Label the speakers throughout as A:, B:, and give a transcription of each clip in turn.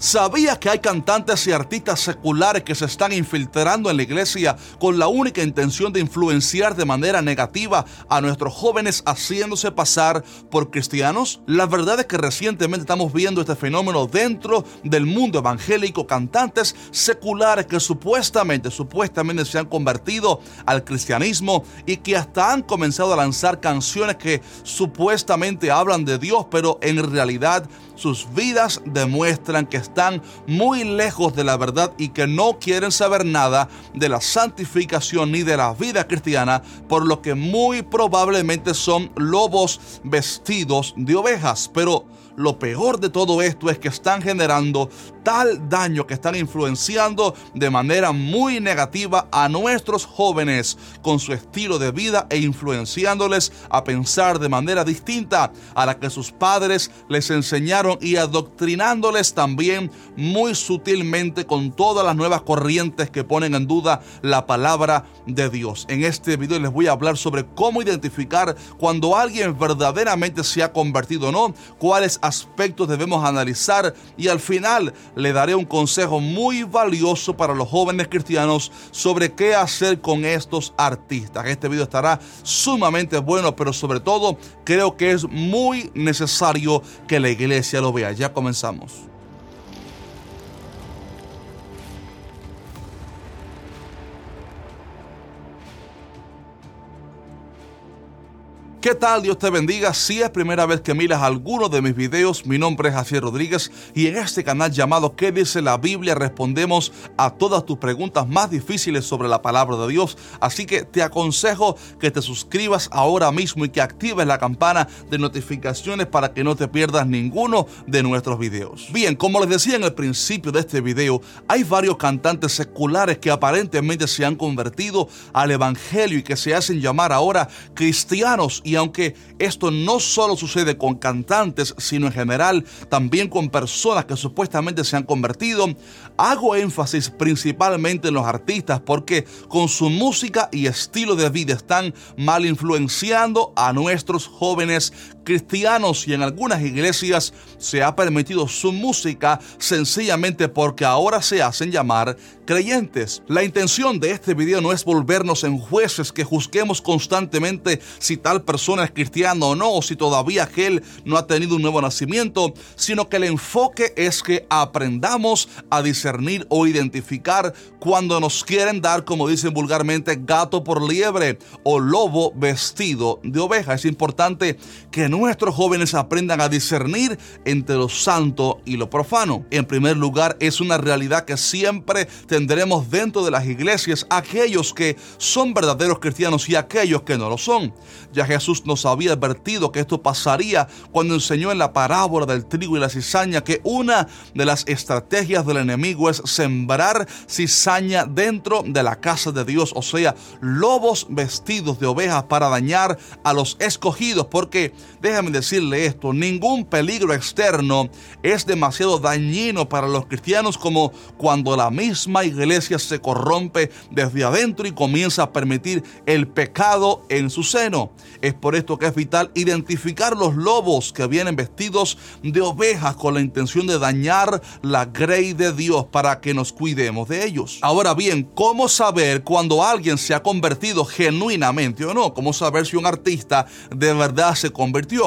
A: ¿Sabías que hay cantantes y artistas seculares que se están infiltrando en la iglesia con la única intención de influenciar de manera negativa a nuestros jóvenes haciéndose pasar por cristianos? La verdad es que recientemente estamos viendo este fenómeno dentro del mundo evangélico, cantantes seculares que supuestamente, supuestamente se han convertido al cristianismo y que hasta han comenzado a lanzar canciones que supuestamente hablan de Dios, pero en realidad sus vidas demuestran que están muy lejos de la verdad y que no quieren saber nada de la santificación ni de la vida cristiana, por lo que muy probablemente son lobos vestidos de ovejas. Pero lo peor de todo esto es que están generando tal daño que están influenciando de manera muy negativa a nuestros jóvenes con su estilo de vida e influenciándoles a pensar de manera distinta a la que sus padres les enseñaron y adoctrinándoles también muy sutilmente con todas las nuevas corrientes que ponen en duda la palabra de Dios. En este video les voy a hablar sobre cómo identificar cuando alguien verdaderamente se ha convertido o no, cuáles aspectos debemos analizar y al final le daré un consejo muy valioso para los jóvenes cristianos sobre qué hacer con estos artistas. Este video estará sumamente bueno, pero sobre todo creo que es muy necesario que la iglesia lo vea. Ya comenzamos. ¿Qué tal? Dios te bendiga. Si es primera vez que miras alguno de mis videos, mi nombre es Javier Rodríguez y en este canal llamado ¿Qué dice la Biblia? respondemos a todas tus preguntas más difíciles sobre la palabra de Dios. Así que te aconsejo que te suscribas ahora mismo y que actives la campana de notificaciones para que no te pierdas ninguno de nuestros videos. Bien, como les decía en el principio de este video, hay varios cantantes seculares que aparentemente se han convertido al Evangelio y que se hacen llamar ahora cristianos y aunque esto no solo sucede con cantantes, sino en general también con personas que supuestamente se han convertido, hago énfasis principalmente en los artistas porque con su música y estilo de vida están mal influenciando a nuestros jóvenes cristianos y en algunas iglesias se ha permitido su música sencillamente porque ahora se hacen llamar creyentes. La intención de este video no es volvernos en jueces que juzguemos constantemente si tal persona es cristiana o no, o si todavía aquel no ha tenido un nuevo nacimiento, sino que el enfoque es que aprendamos a discernir o identificar cuando nos quieren dar, como dicen vulgarmente, gato por liebre o lobo vestido de oveja. Es importante que nuestros jóvenes aprendan a discernir entre lo santo y lo profano. En primer lugar, es una realidad que siempre tendremos dentro de las iglesias aquellos que son verdaderos cristianos y aquellos que no lo son. Ya Jesús nos había advertido que esto pasaría cuando enseñó en la parábola del trigo y la cizaña que una de las estrategias del enemigo es sembrar cizaña dentro de la casa de Dios, o sea, lobos vestidos de ovejas para dañar a los escogidos, porque déjame decirle esto, ningún peligro externo es demasiado dañino para los cristianos como cuando la misma iglesia se corrompe desde adentro y comienza a permitir el pecado en su seno. Es por esto que es vital identificar los lobos que vienen vestidos de ovejas con la intención de dañar la grey de Dios para que nos cuidemos de ellos. Ahora bien, ¿cómo saber cuando alguien se ha convertido genuinamente o no? ¿Cómo saber si un artista de verdad se convirtió?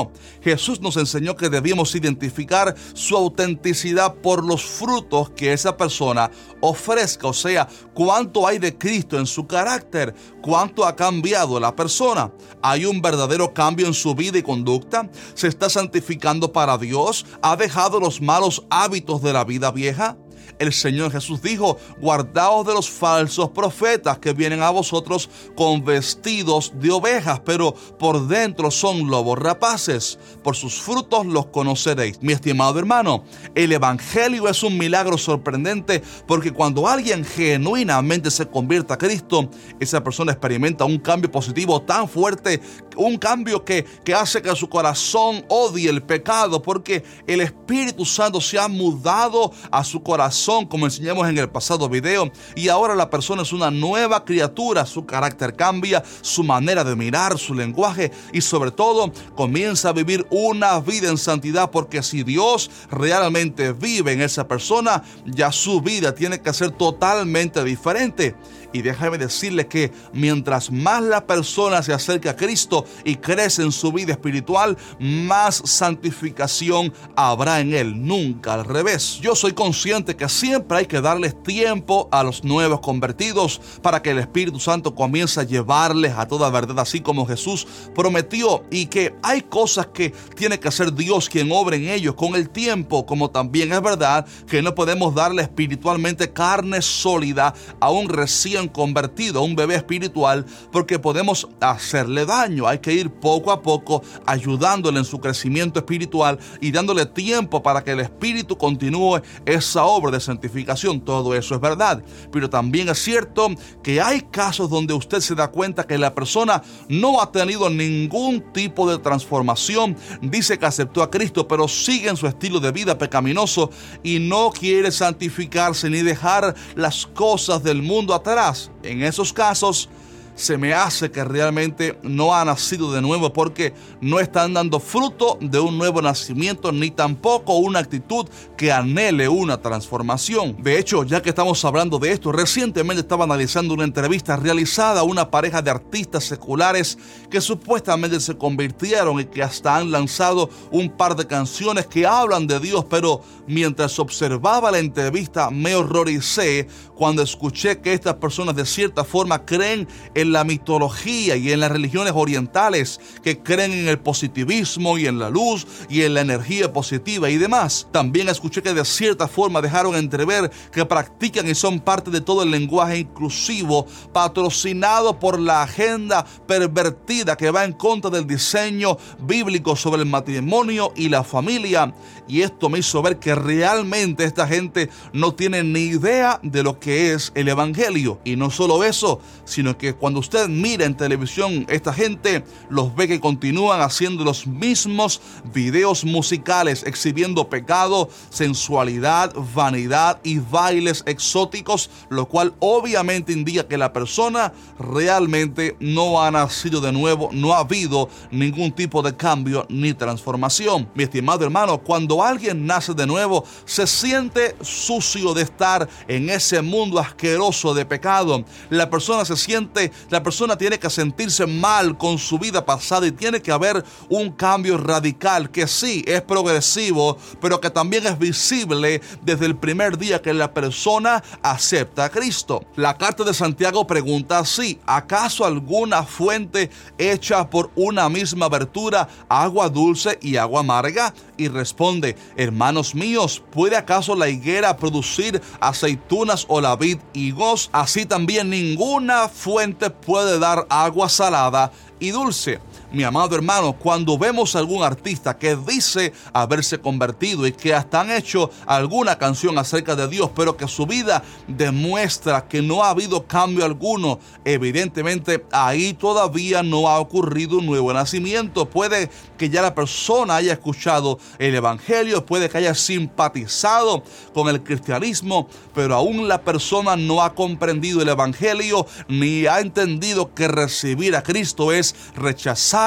A: Jesús nos enseñó que debíamos identificar su autenticidad por los frutos que esa persona ofrezca, o sea, cuánto hay de Cristo en su carácter, cuánto ha cambiado la persona. ¿Hay un verdadero cambio en su vida y conducta? ¿Se está santificando para Dios? ¿Ha dejado los malos hábitos de la vida vieja? El Señor Jesús dijo, guardaos de los falsos profetas que vienen a vosotros con vestidos de ovejas, pero por dentro son lobos rapaces. Por sus frutos los conoceréis. Mi estimado hermano, el Evangelio es un milagro sorprendente porque cuando alguien genuinamente se convierte a Cristo, esa persona experimenta un cambio positivo tan fuerte un cambio que, que hace que su corazón odie el pecado, porque el Espíritu Santo se ha mudado a su corazón, como enseñamos en el pasado video, y ahora la persona es una nueva criatura, su carácter cambia, su manera de mirar, su lenguaje, y sobre todo comienza a vivir una vida en santidad, porque si Dios realmente vive en esa persona, ya su vida tiene que ser totalmente diferente. Y déjame decirle que mientras más la persona se acerca a Cristo y crece en su vida espiritual, más santificación habrá en él, nunca al revés. Yo soy consciente que siempre hay que darles tiempo a los nuevos convertidos para que el Espíritu Santo comience a llevarles a toda verdad, así como Jesús prometió, y que hay cosas que tiene que hacer Dios quien obra en ellos con el tiempo, como también es verdad que no podemos darle espiritualmente carne sólida a un recién convertido a un bebé espiritual porque podemos hacerle daño. Hay que ir poco a poco ayudándole en su crecimiento espiritual y dándole tiempo para que el Espíritu continúe esa obra de santificación. Todo eso es verdad. Pero también es cierto que hay casos donde usted se da cuenta que la persona no ha tenido ningún tipo de transformación. Dice que aceptó a Cristo, pero sigue en su estilo de vida pecaminoso y no quiere santificarse ni dejar las cosas del mundo atrás en esos casos, se me hace que realmente no ha nacido de nuevo porque no están dando fruto de un nuevo nacimiento ni tampoco una actitud que anhele una transformación. De hecho, ya que estamos hablando de esto, recientemente estaba analizando una entrevista realizada a una pareja de artistas seculares que supuestamente se convirtieron y que hasta han lanzado un par de canciones que hablan de Dios, pero mientras observaba la entrevista me horroricé cuando escuché que estas personas de cierta forma creen en la mitología y en las religiones orientales que creen en el positivismo y en la luz y en la energía positiva y demás. También escuché que de cierta forma dejaron entrever que practican y son parte de todo el lenguaje inclusivo patrocinado por la agenda pervertida que va en contra del diseño bíblico sobre el matrimonio y la familia. Y esto me hizo ver que realmente esta gente no tiene ni idea de lo que es el Evangelio. Y no solo eso, sino que cuando usted mira en televisión, esta gente los ve que continúan haciendo los mismos videos musicales, exhibiendo pecado, sensualidad, vanidad y bailes exóticos, lo cual obviamente indica que la persona realmente no ha nacido de nuevo, no ha habido ningún tipo de cambio ni transformación. Mi estimado hermano, cuando alguien nace de nuevo, se siente sucio de estar en ese mundo asqueroso de pecado. La persona se siente la persona tiene que sentirse mal con su vida pasada y tiene que haber un cambio radical que sí es progresivo, pero que también es visible desde el primer día que la persona acepta a Cristo. La carta de Santiago pregunta así, ¿acaso alguna fuente hecha por una misma abertura, agua dulce y agua amarga? Y responde, hermanos míos, ¿puede acaso la higuera producir aceitunas o la vid higos? Así también ninguna fuente puede dar agua salada y dulce mi amado hermano, cuando vemos a algún artista que dice haberse convertido y que hasta han hecho alguna canción acerca de Dios, pero que su vida demuestra que no ha habido cambio alguno, evidentemente ahí todavía no ha ocurrido un nuevo nacimiento. Puede que ya la persona haya escuchado el Evangelio, puede que haya simpatizado con el cristianismo, pero aún la persona no ha comprendido el Evangelio ni ha entendido que recibir a Cristo es rechazar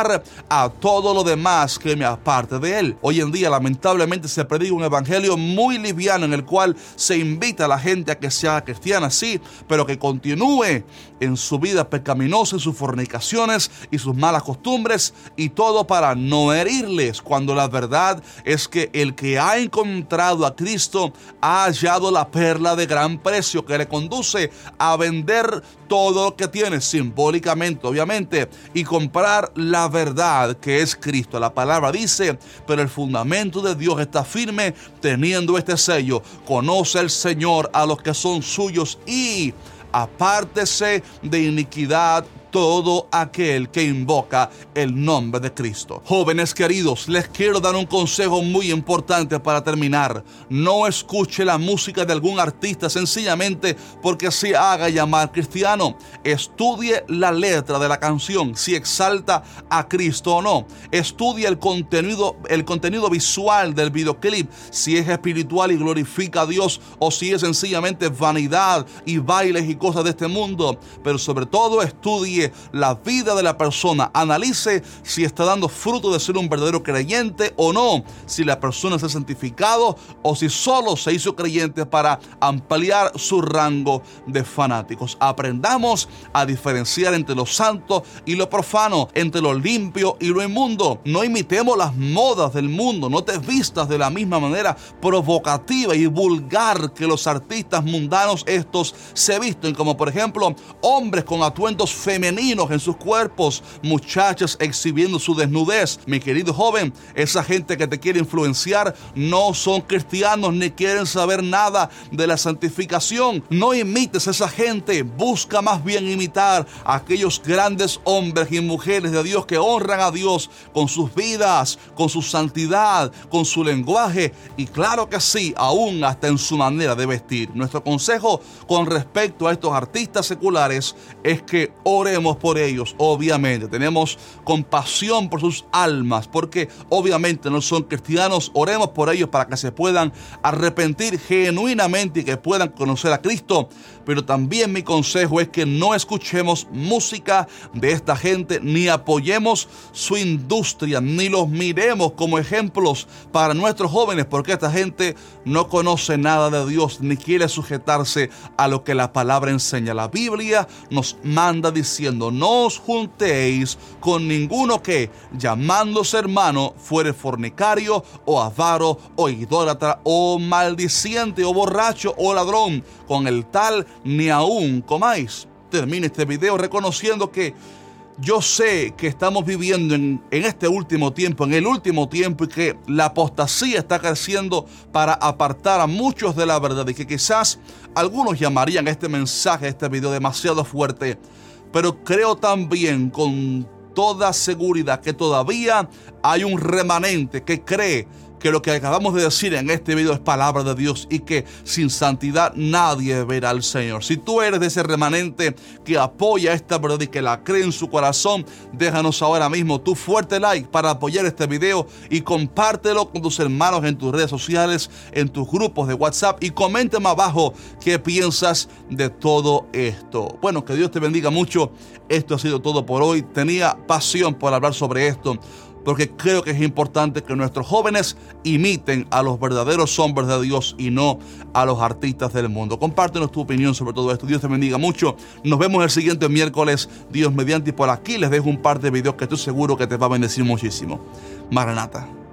A: a todo lo demás que me aparte de Él. Hoy en día lamentablemente se predica un evangelio muy liviano en el cual se invita a la gente a que sea cristiana, sí, pero que continúe en su vida pecaminosa, en sus fornicaciones y sus malas costumbres y todo para no herirles, cuando la verdad es que el que ha encontrado a Cristo ha hallado la perla de gran precio que le conduce a vender todo lo que tiene simbólicamente, obviamente, y comprar la verdad que es Cristo. La palabra dice, pero el fundamento de Dios está firme teniendo este sello. Conoce el Señor a los que son suyos y apártese de iniquidad todo aquel que invoca el nombre de Cristo. Jóvenes queridos, les quiero dar un consejo muy importante para terminar. No escuche la música de algún artista sencillamente porque se haga llamar cristiano. Estudie la letra de la canción, si exalta a Cristo o no. Estudie el contenido, el contenido visual del videoclip, si es espiritual y glorifica a Dios o si es sencillamente vanidad y bailes y cosas de este mundo. Pero sobre todo estudie la vida de la persona. Analice si está dando fruto de ser un verdadero creyente o no. Si la persona se ha santificado o si solo se hizo creyente para ampliar su rango de fanáticos. Aprendamos a diferenciar entre lo santo y lo profano, entre lo limpio y lo inmundo. No imitemos las modas del mundo. No te vistas de la misma manera provocativa y vulgar que los artistas mundanos estos se visten, como por ejemplo hombres con atuendos femeninos en sus cuerpos, muchachas exhibiendo su desnudez. Mi querido joven, esa gente que te quiere influenciar no son cristianos ni quieren saber nada de la santificación. No imites a esa gente, busca más bien imitar a aquellos grandes hombres y mujeres de Dios que honran a Dios con sus vidas, con su santidad, con su lenguaje y claro que sí, aún hasta en su manera de vestir. Nuestro consejo con respecto a estos artistas seculares es que oremos por ellos, obviamente. Tenemos compasión por sus almas, porque obviamente no son cristianos. Oremos por ellos para que se puedan arrepentir genuinamente y que puedan conocer a Cristo. Pero también mi consejo es que no escuchemos música de esta gente, ni apoyemos su industria, ni los miremos como ejemplos para nuestros jóvenes, porque esta gente no conoce nada de Dios, ni quiere sujetarse a lo que la palabra enseña. La Biblia nos manda diciendo, no os juntéis con ninguno que, llamándose hermano, fuere fornicario o avaro o idólatra o maldiciente o borracho o ladrón. Con el tal ni aún comáis. Termine este video reconociendo que yo sé que estamos viviendo en, en, este último tiempo, en el último tiempo, y que la apostasía está creciendo para apartar a muchos de la verdad y que quizás algunos llamarían este mensaje, este video demasiado fuerte, pero creo también con toda seguridad que todavía hay un remanente que cree que lo que acabamos de decir en este video es palabra de Dios y que sin santidad nadie verá al Señor. Si tú eres de ese remanente que apoya esta verdad y que la cree en su corazón, déjanos ahora mismo tu fuerte like para apoyar este video y compártelo con tus hermanos en tus redes sociales, en tus grupos de WhatsApp y coméntame abajo qué piensas de todo esto. Bueno, que Dios te bendiga mucho. Esto ha sido todo por hoy. Tenía pasión por hablar sobre esto porque creo que es importante que nuestros jóvenes imiten a los verdaderos hombres de Dios y no a los artistas del mundo. Compártenos tu opinión sobre todo esto. Dios te bendiga mucho. Nos vemos el siguiente miércoles, Dios mediante, y por aquí les dejo un par de videos que estoy seguro que te va a bendecir muchísimo. Maranata.